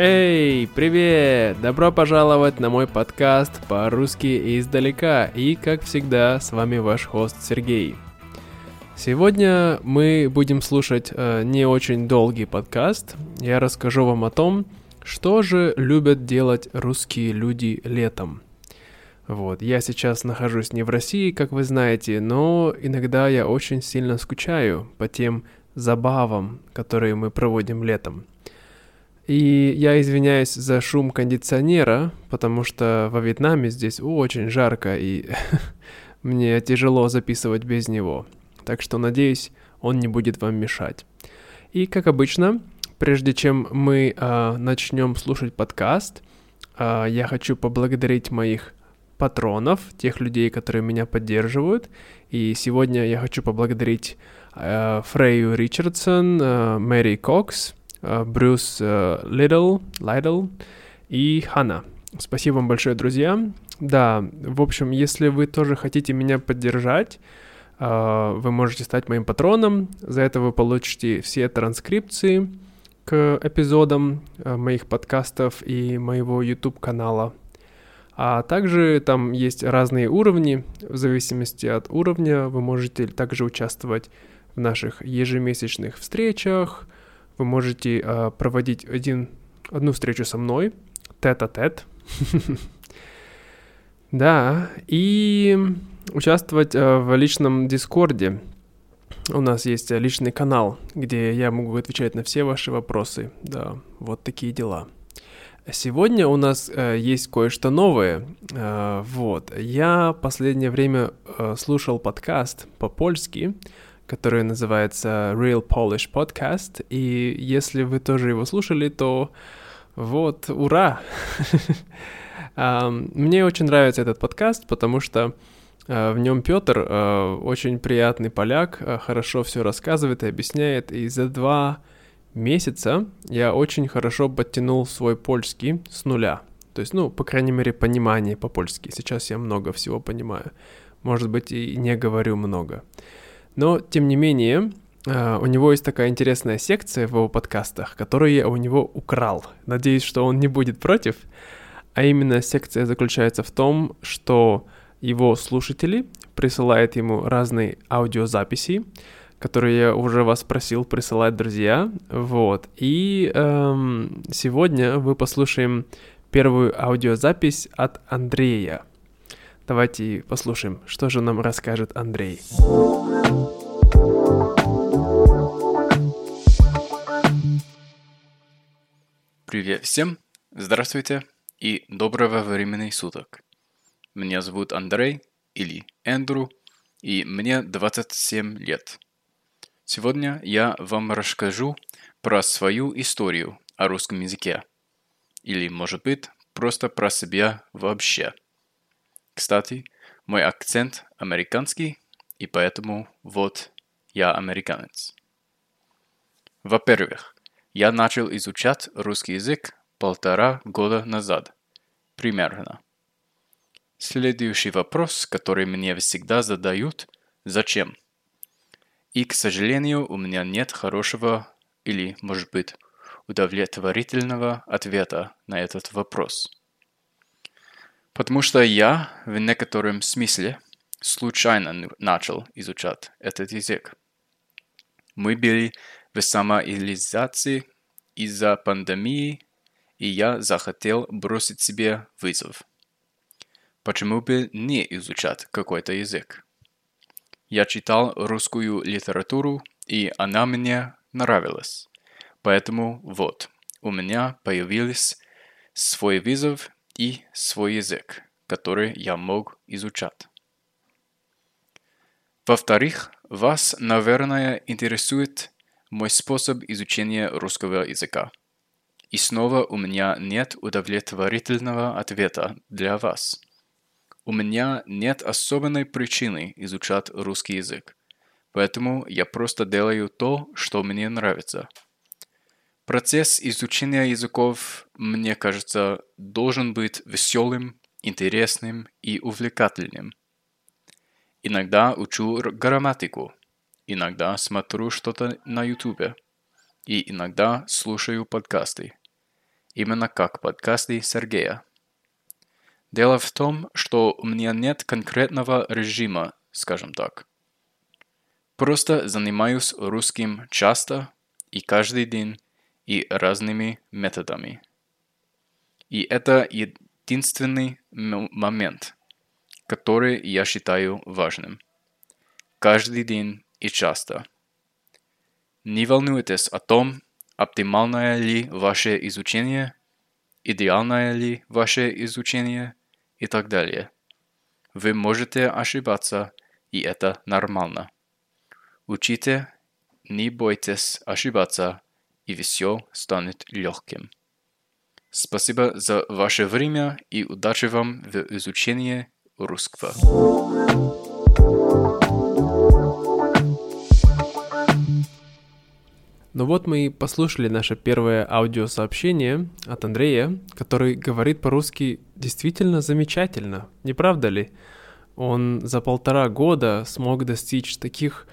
Эй, привет! Добро пожаловать на мой подкаст по-русски издалека. И, как всегда, с вами ваш хост Сергей. Сегодня мы будем слушать э, не очень долгий подкаст. Я расскажу вам о том, что же любят делать русские люди летом. Вот, я сейчас нахожусь не в России, как вы знаете, но иногда я очень сильно скучаю по тем забавам, которые мы проводим летом. И я извиняюсь за шум кондиционера, потому что во Вьетнаме здесь очень жарко, и мне тяжело записывать без него. Так что надеюсь, он не будет вам мешать. И как обычно, прежде чем мы э, начнем слушать подкаст, э, я хочу поблагодарить моих патронов, тех людей, которые меня поддерживают. И сегодня я хочу поблагодарить э, Фрейю Ричардсон, э, Мэри Кокс, Брюс э, Лидл, Лайдл и Хана. Спасибо вам большое, друзья. Да, в общем, если вы тоже хотите меня поддержать, э, вы можете стать моим патроном. За это вы получите все транскрипции к эпизодам моих подкастов и моего YouTube-канала. А также там есть разные уровни. В зависимости от уровня вы можете также участвовать в наших ежемесячных встречах, вы можете э, проводить один, одну встречу со мной, тет-а-тет. Да, и участвовать э, в личном дискорде. У нас есть личный канал, где я могу отвечать на все ваши вопросы. Да, вот такие дела. Сегодня у нас э, есть кое-что новое. Э, вот, я последнее время э, слушал подкаст по-польски, который называется Real Polish Podcast. И если вы тоже его слушали, то вот, ура! Мне очень нравится этот подкаст, потому что а, в нем Петр а, очень приятный поляк, а, хорошо все рассказывает и объясняет. И за два месяца я очень хорошо подтянул свой польский с нуля. То есть, ну, по крайней мере, понимание по-польски. Сейчас я много всего понимаю. Может быть, и не говорю много. Но, тем не менее, а, у него есть такая интересная секция в его подкастах, которую я у него украл. Надеюсь, что он не будет против. А именно секция заключается в том, что его слушатели присылают ему разные аудиозаписи, которые я уже вас просил присылать, друзья. Вот. И эм, сегодня вы послушаем первую аудиозапись от Андрея. Давайте послушаем, что же нам расскажет Андрей. Привет всем, здравствуйте и доброго времени суток. Меня зовут Андрей или Эндрю, и мне 27 лет. Сегодня я вам расскажу про свою историю о русском языке. Или, может быть, просто про себя вообще – кстати, мой акцент американский, и поэтому вот я американец. Во-первых, я начал изучать русский язык полтора года назад. Примерно. Следующий вопрос, который мне всегда задают – зачем? И, к сожалению, у меня нет хорошего или, может быть, удовлетворительного ответа на этот вопрос – Потому что я в некотором смысле случайно начал изучать этот язык. Мы были в самоизоляции из-за пандемии, и я захотел бросить себе вызов. Почему бы не изучать какой-то язык? Я читал русскую литературу, и она мне нравилась. Поэтому вот, у меня появился свой вызов, и свой язык, который я мог изучать. Во-вторых, вас, наверное, интересует мой способ изучения русского языка. И снова у меня нет удовлетворительного ответа для вас. У меня нет особенной причины изучать русский язык, поэтому я просто делаю то, что мне нравится – Процесс изучения языков, мне кажется, должен быть веселым, интересным и увлекательным. Иногда учу грамматику, иногда смотрю что-то на ютубе, и иногда слушаю подкасты. именно как подкасты Сергея. Дело в том, что у меня нет конкретного режима, скажем так. Просто занимаюсь русским часто и каждый день и разными методами. И это единственный момент, который я считаю важным. Каждый день и часто. Не волнуйтесь о том, оптимальное ли ваше изучение, идеальное ли ваше изучение и так далее. Вы можете ошибаться, и это нормально. Учите, не бойтесь ошибаться, и все станет легким. Спасибо за ваше время и удачи вам в изучении русского. Ну вот мы и послушали наше первое аудиосообщение от Андрея, который говорит по-русски действительно замечательно, не правда ли? Он за полтора года смог достичь таких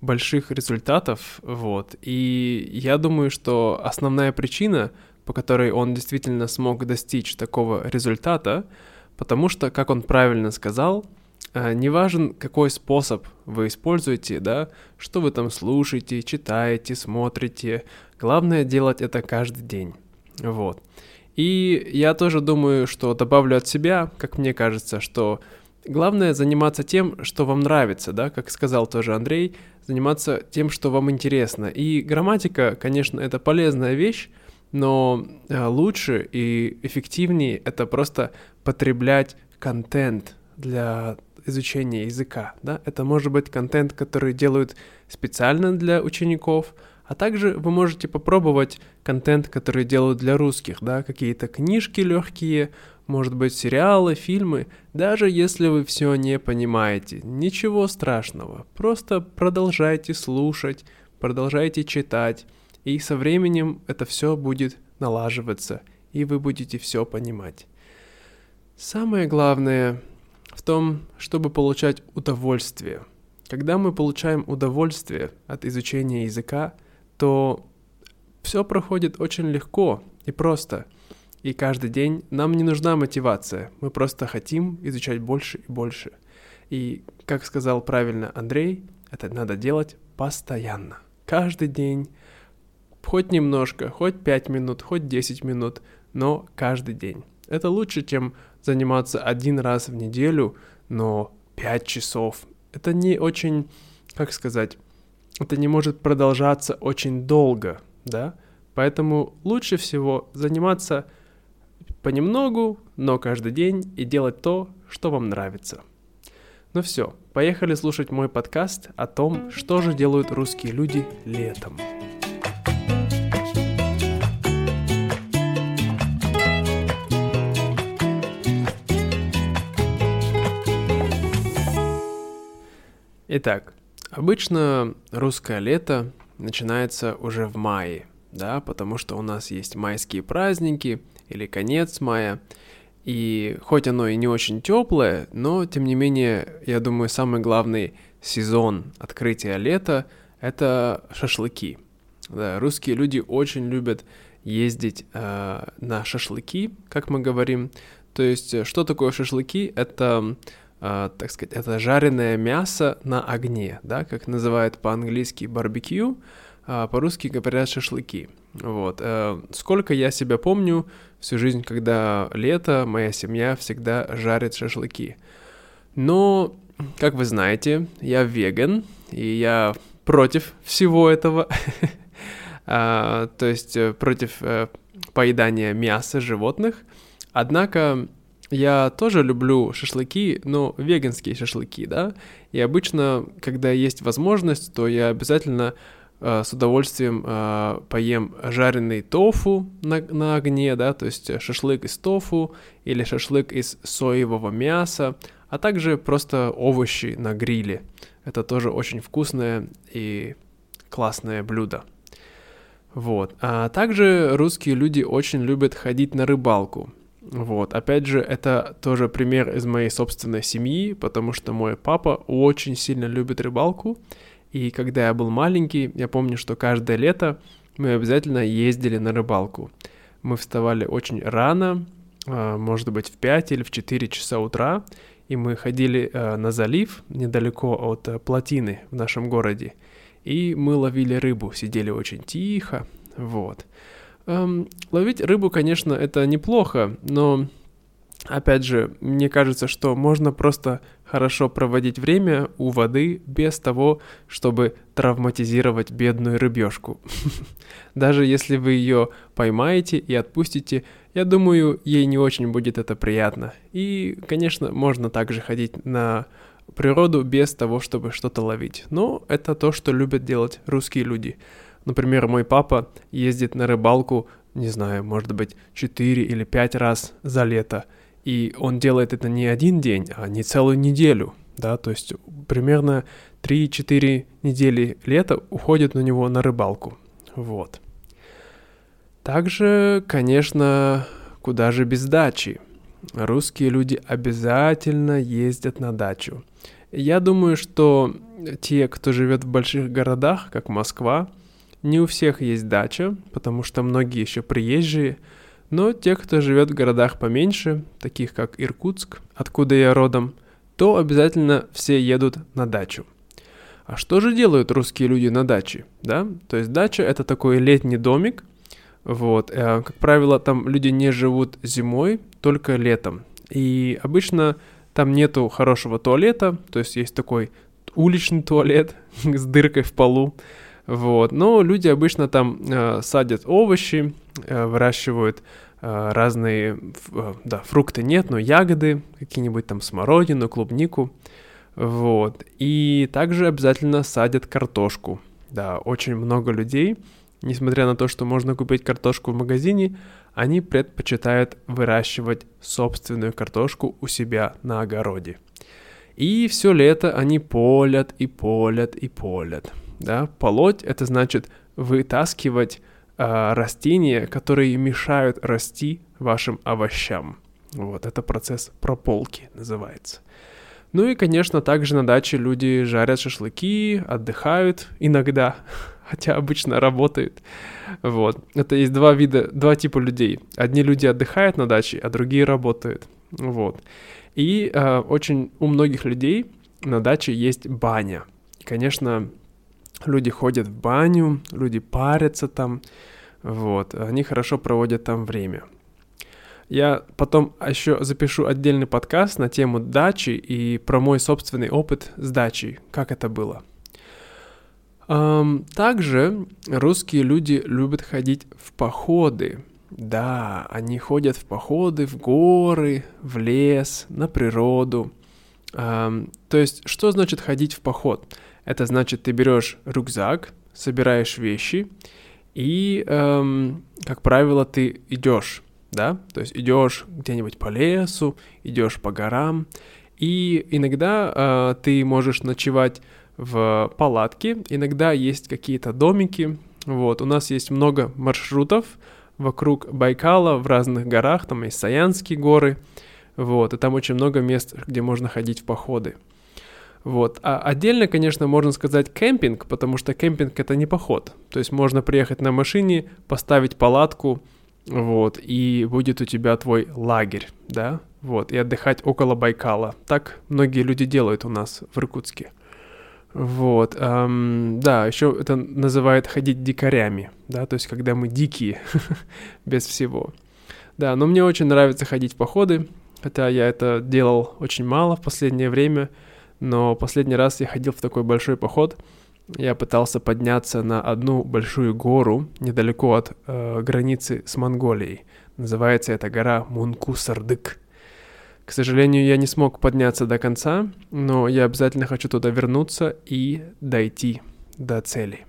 больших результатов, вот. И я думаю, что основная причина, по которой он действительно смог достичь такого результата, потому что, как он правильно сказал, э, не важен, какой способ вы используете, да, что вы там слушаете, читаете, смотрите. Главное делать это каждый день. Вот. И я тоже думаю, что добавлю от себя, как мне кажется, что главное заниматься тем, что вам нравится, да, как сказал тоже Андрей, заниматься тем, что вам интересно. И грамматика, конечно, это полезная вещь, но э, лучше и эффективнее это просто потреблять контент для изучения языка. Да? Это может быть контент, который делают специально для учеников, а также вы можете попробовать контент, который делают для русских, да, какие-то книжки легкие, может быть сериалы, фильмы, даже если вы все не понимаете, ничего страшного, просто продолжайте слушать, продолжайте читать, и со временем это все будет налаживаться, и вы будете все понимать. Самое главное в том, чтобы получать удовольствие. Когда мы получаем удовольствие от изучения языка, то все проходит очень легко и просто. И каждый день нам не нужна мотивация, мы просто хотим изучать больше и больше. И, как сказал правильно Андрей, это надо делать постоянно. Каждый день, хоть немножко, хоть 5 минут, хоть 10 минут, но каждый день. Это лучше, чем заниматься один раз в неделю, но 5 часов. Это не очень, как сказать, это не может продолжаться очень долго, да? Поэтому лучше всего заниматься понемногу, но каждый день и делать то, что вам нравится. Ну все, поехали слушать мой подкаст о том, что же делают русские люди летом. Итак, обычно русское лето начинается уже в мае, да, потому что у нас есть майские праздники или конец мая, и хоть оно и не очень теплое, но тем не менее, я думаю, самый главный сезон открытия лета – это шашлыки. Да, русские люди очень любят ездить э, на шашлыки, как мы говорим. То есть, что такое шашлыки? Это Uh, так сказать, это жареное мясо на огне, да, как называют по-английски барбекю, а по-русски говорят шашлыки. Вот. Uh, сколько я себя помню, всю жизнь, когда лето, моя семья всегда жарит шашлыки. Но, как вы знаете, я веган, и я против всего этого. uh, то есть э, против uh, поедания мяса животных. Однако я тоже люблю шашлыки, но веганские шашлыки, да. И обычно, когда есть возможность, то я обязательно э, с удовольствием э, поем жареный тофу на, на огне, да, то есть шашлык из тофу или шашлык из соевого мяса, а также просто овощи на гриле. Это тоже очень вкусное и классное блюдо. Вот. А также русские люди очень любят ходить на рыбалку. Вот, опять же, это тоже пример из моей собственной семьи, потому что мой папа очень сильно любит рыбалку, и когда я был маленький, я помню, что каждое лето мы обязательно ездили на рыбалку. мы вставали очень рано, а, может быть, в 5 или в 4 часа утра, и мы ходили а, на залив недалеко от а, плотины в нашем городе, и мы ловили рыбу, сидели очень тихо, вот. Эм, ловить рыбу, конечно, это неплохо, но Опять же, мне кажется, что можно просто хорошо проводить время у воды без того, чтобы травматизировать бедную рыбешку. Даже если вы ее поймаете и отпустите, я думаю, ей не очень будет это приятно. И, конечно, можно также ходить на природу без того, чтобы что-то ловить. Но это то, что любят делать русские люди. Например, мой папа ездит на рыбалку, не знаю, может быть, 4 или 5 раз за лето – и он делает это не один день, а не целую неделю, да, то есть примерно 3-4 недели лета уходит на него на рыбалку, вот. Также, конечно, куда же без дачи? Русские люди обязательно ездят на дачу. Я думаю, что те, кто живет в больших городах, как Москва, не у всех есть дача, потому что многие еще приезжие, но те, кто живет в городах поменьше, таких как Иркутск, откуда я родом, то обязательно все едут на дачу. А что же делают русские люди на даче? Да? То есть дача это такой летний домик. Вот. Э, как правило, там люди не живут зимой, только летом. И обычно там нету хорошего туалета, то есть есть такой уличный туалет с дыркой в полу. Вот. Но люди обычно там э, садят овощи, э, выращивают э, разные, э, да, фрукты нет, но ягоды, какие-нибудь там смородину, клубнику. Вот. И также обязательно садят картошку. Да, очень много людей, несмотря на то, что можно купить картошку в магазине, они предпочитают выращивать собственную картошку у себя на огороде. И все лето они полят и полят и полят да, полоть это значит вытаскивать э, растения, которые мешают расти вашим овощам. Вот, это процесс прополки называется. Ну и, конечно, также на даче люди жарят шашлыки, отдыхают иногда, хотя обычно работают. Вот. Это есть два вида, два типа людей. Одни люди отдыхают на даче, а другие работают. Вот. И э, очень у многих людей на даче есть баня. И, конечно, люди ходят в баню, люди парятся там, вот, они хорошо проводят там время. Я потом еще запишу отдельный подкаст на тему дачи и про мой собственный опыт с дачей, как это было. Также русские люди любят ходить в походы. Да, они ходят в походы в горы, в лес, на природу. Um, то есть, что значит ходить в поход? Это значит, ты берешь рюкзак, собираешь вещи, и, эм, как правило, ты идешь, да, то есть идешь где-нибудь по лесу, идешь по горам, и иногда э, ты можешь ночевать в палатке, иногда есть какие-то домики, вот, у нас есть много маршрутов вокруг Байкала в разных горах, там есть Саянские горы, вот, и там очень много мест, где можно ходить в походы. Вот. А отдельно, конечно, можно сказать кемпинг, потому что кемпинг это не поход. То есть можно приехать на машине, поставить палатку, вот, и будет у тебя твой лагерь, да, вот, и отдыхать около Байкала. Так многие люди делают у нас в Иркутске. Вот, эм, да, еще это называют ходить дикарями, да, то есть когда мы дикие, без всего. Да, но мне очень нравится ходить в походы, хотя я это делал очень мало в последнее время, но последний раз я ходил в такой большой поход. Я пытался подняться на одну большую гору недалеко от э, границы с Монголией. Называется эта гора Мункусардык. К сожалению, я не смог подняться до конца, но я обязательно хочу туда вернуться и дойти до цели.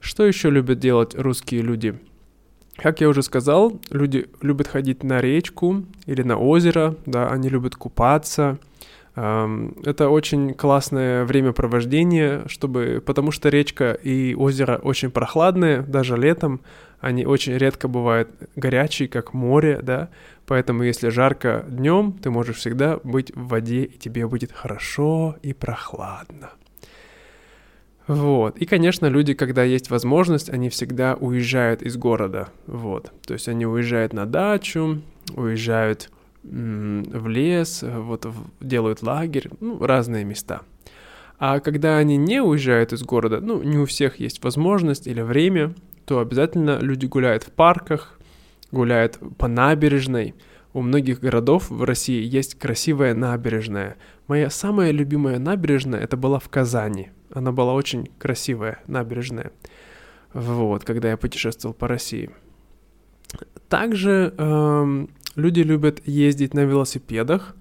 Что еще любят делать русские люди? Как я уже сказал, люди любят ходить на речку или на озеро, да, они любят купаться – это очень классное времяпровождение, чтобы, потому что речка и озеро очень прохладные, даже летом, они очень редко бывают горячие, как море, да, поэтому если жарко днем, ты можешь всегда быть в воде, и тебе будет хорошо и прохладно. Вот. И, конечно, люди, когда есть возможность, они всегда уезжают из города. Вот. То есть они уезжают на дачу, уезжают в лес, вот делают лагерь, ну, разные места. А когда они не уезжают из города, ну, не у всех есть возможность или время, то обязательно люди гуляют в парках, гуляют по набережной. У многих городов в России есть красивая набережная. Моя самая любимая набережная это была в Казани. Она была очень красивая набережная. Вот, когда я путешествовал по России. Также эм, люди любят ездить на велосипедах.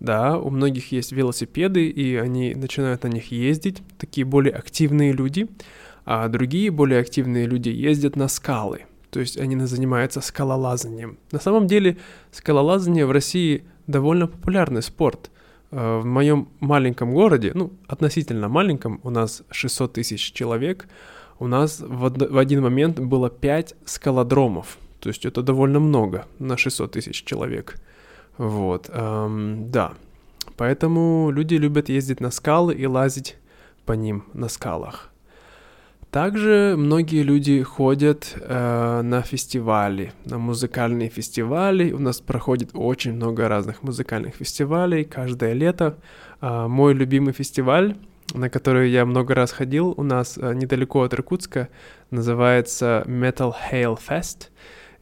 Да, у многих есть велосипеды, и они начинают на них ездить. Такие более активные люди. А другие более активные люди ездят на скалы то есть они занимаются скалолазанием. На самом деле скалолазание в России довольно популярный спорт. Э, в моем маленьком городе, ну, относительно маленьком, у нас 600 тысяч человек, у нас в один момент было 5 скалодромов. То есть это довольно много на 600 тысяч человек. Вот, эм, да. Поэтому люди любят ездить на скалы и лазить по ним на скалах. Также многие люди ходят э, на фестивали, на музыкальные фестивали. У нас проходит очень много разных музыкальных фестивалей каждое лето. Э, мой любимый фестиваль, на который я много раз ходил, у нас э, недалеко от Иркутска, называется Metal Hail Fest.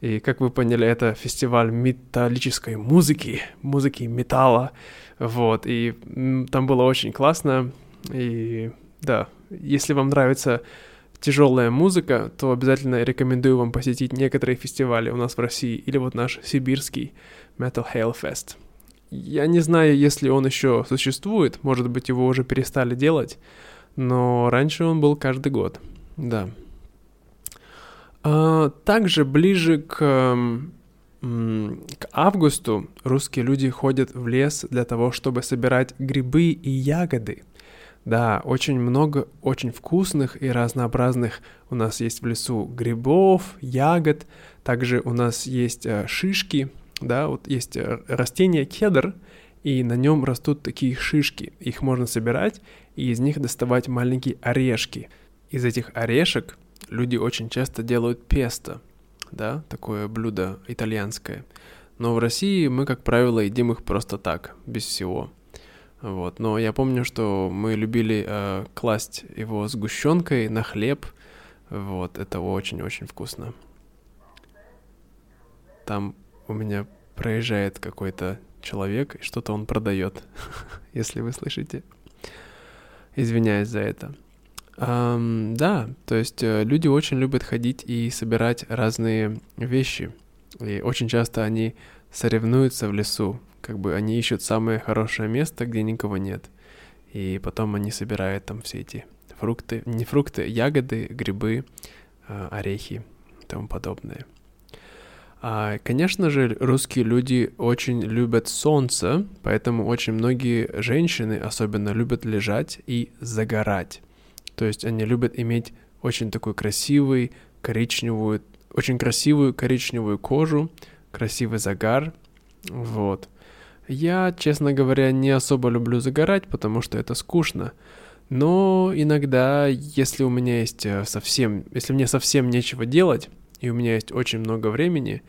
И, как вы поняли, это фестиваль металлической музыки, музыки металла. Вот, и там было очень классно. И да, если вам нравится тяжелая музыка, то обязательно рекомендую вам посетить некоторые фестивали у нас в России или вот наш сибирский Metal Hail Fest. Я не знаю, если он еще существует, может быть, его уже перестали делать, но раньше он был каждый год, да. А, также ближе к, к августу русские люди ходят в лес для того, чтобы собирать грибы и ягоды – да, очень много очень вкусных и разнообразных у нас есть в лесу грибов, ягод. Также у нас есть э, шишки, да, вот есть э, растение кедр, и на нем растут такие шишки. Их можно собирать и из них доставать маленькие орешки. Из этих орешек люди очень часто делают песто, да, такое блюдо итальянское. Но в России мы, как правило, едим их просто так, без всего. Вот. Но я помню, что мы любили э, класть его сгущенкой на хлеб. Вот, это очень-очень вкусно. Там у меня проезжает какой-то человек, и что-то он продает, если вы слышите. Извиняюсь за это. Um, да, то есть э, люди очень любят ходить и собирать разные вещи. И очень часто они соревнуются в лесу, как бы они ищут самое хорошее место, где никого нет. И потом они собирают там все эти фрукты, не фрукты, ягоды, грибы, а, орехи и тому подобное. А, конечно же, русские люди очень любят солнце, поэтому очень многие женщины особенно любят лежать и загорать. То есть они любят иметь очень такой красивый, коричневую, очень красивую коричневую кожу, красивый загар, вот. Я, честно говоря, не особо люблю загорать, потому что это скучно. Но иногда, если у меня есть э, совсем, если мне совсем нечего делать, и у меня есть очень много времени,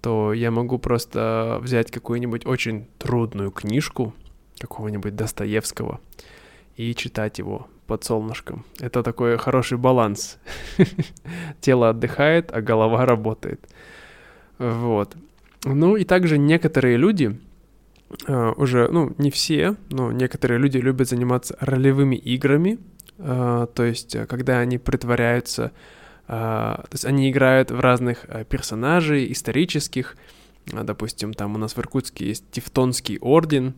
то я могу просто взять какую-нибудь очень трудную книжку какого-нибудь Достоевского и читать его под солнышком. Это такой хороший баланс. Тело отдыхает, а голова работает. Вот. Ну и также некоторые люди, уже, ну, не все, но некоторые люди любят заниматься ролевыми играми, uh, то есть, э, когда они притворяются, то есть они играют в разных э, персонажей исторических, допустим, там у нас в Иркутске есть Тевтонский орден,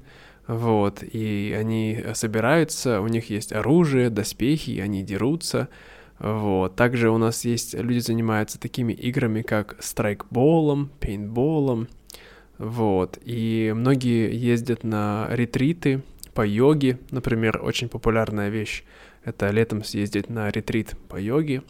вот, и они собираются, у них есть оружие, доспехи, они дерутся, вот. Также у нас есть люди занимаются такими играми, как страйкболом, пейнтболом, вот. И многие ездят на ретриты по йоге, например, очень популярная вещь. Это летом съездить на ретрит по йоге.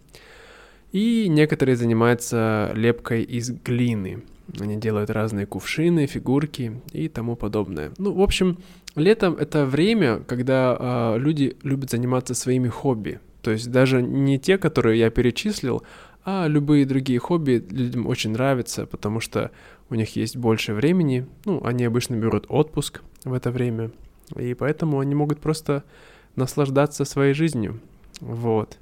И некоторые занимаются лепкой из глины. Они делают разные кувшины, фигурки и тому подобное. Ну, в общем, летом это время, когда э, люди любят заниматься своими хобби. То есть даже не те, которые я перечислил, а любые другие хобби людям очень нравятся, потому что у них есть больше времени. Ну, они обычно берут отпуск в это время, и поэтому они могут просто наслаждаться своей жизнью. Вот.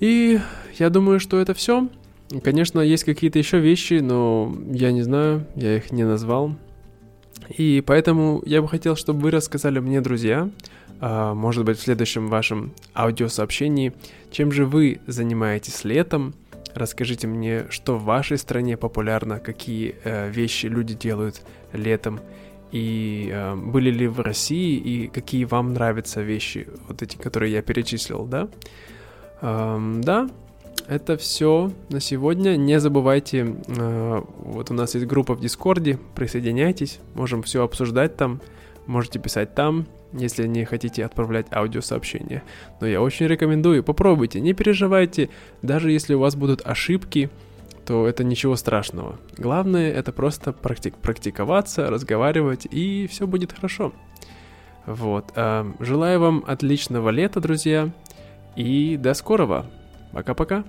И я думаю, что это все. Конечно, есть какие-то еще вещи, но я не знаю, я их не назвал. И поэтому я бы хотел, чтобы вы рассказали мне, друзья, а, может быть, в следующем вашем аудиосообщении, чем же вы занимаетесь летом. Расскажите мне, что в вашей стране популярно, какие э, вещи люди делают летом, и э, были ли в России, и какие вам нравятся вещи, вот эти, которые я перечислил, да? Эм, да, это все на сегодня. Не забывайте, э, вот у нас есть группа в Дискорде, присоединяйтесь, можем все обсуждать там, можете писать там, если не хотите отправлять аудиосообщения. Но я очень рекомендую, попробуйте, не переживайте, даже если у вас будут ошибки, то это ничего страшного. Главное это просто практик практиковаться, разговаривать, и все будет хорошо. Вот. Э, желаю вам отличного лета, друзья, и до скорого. Пока-пока.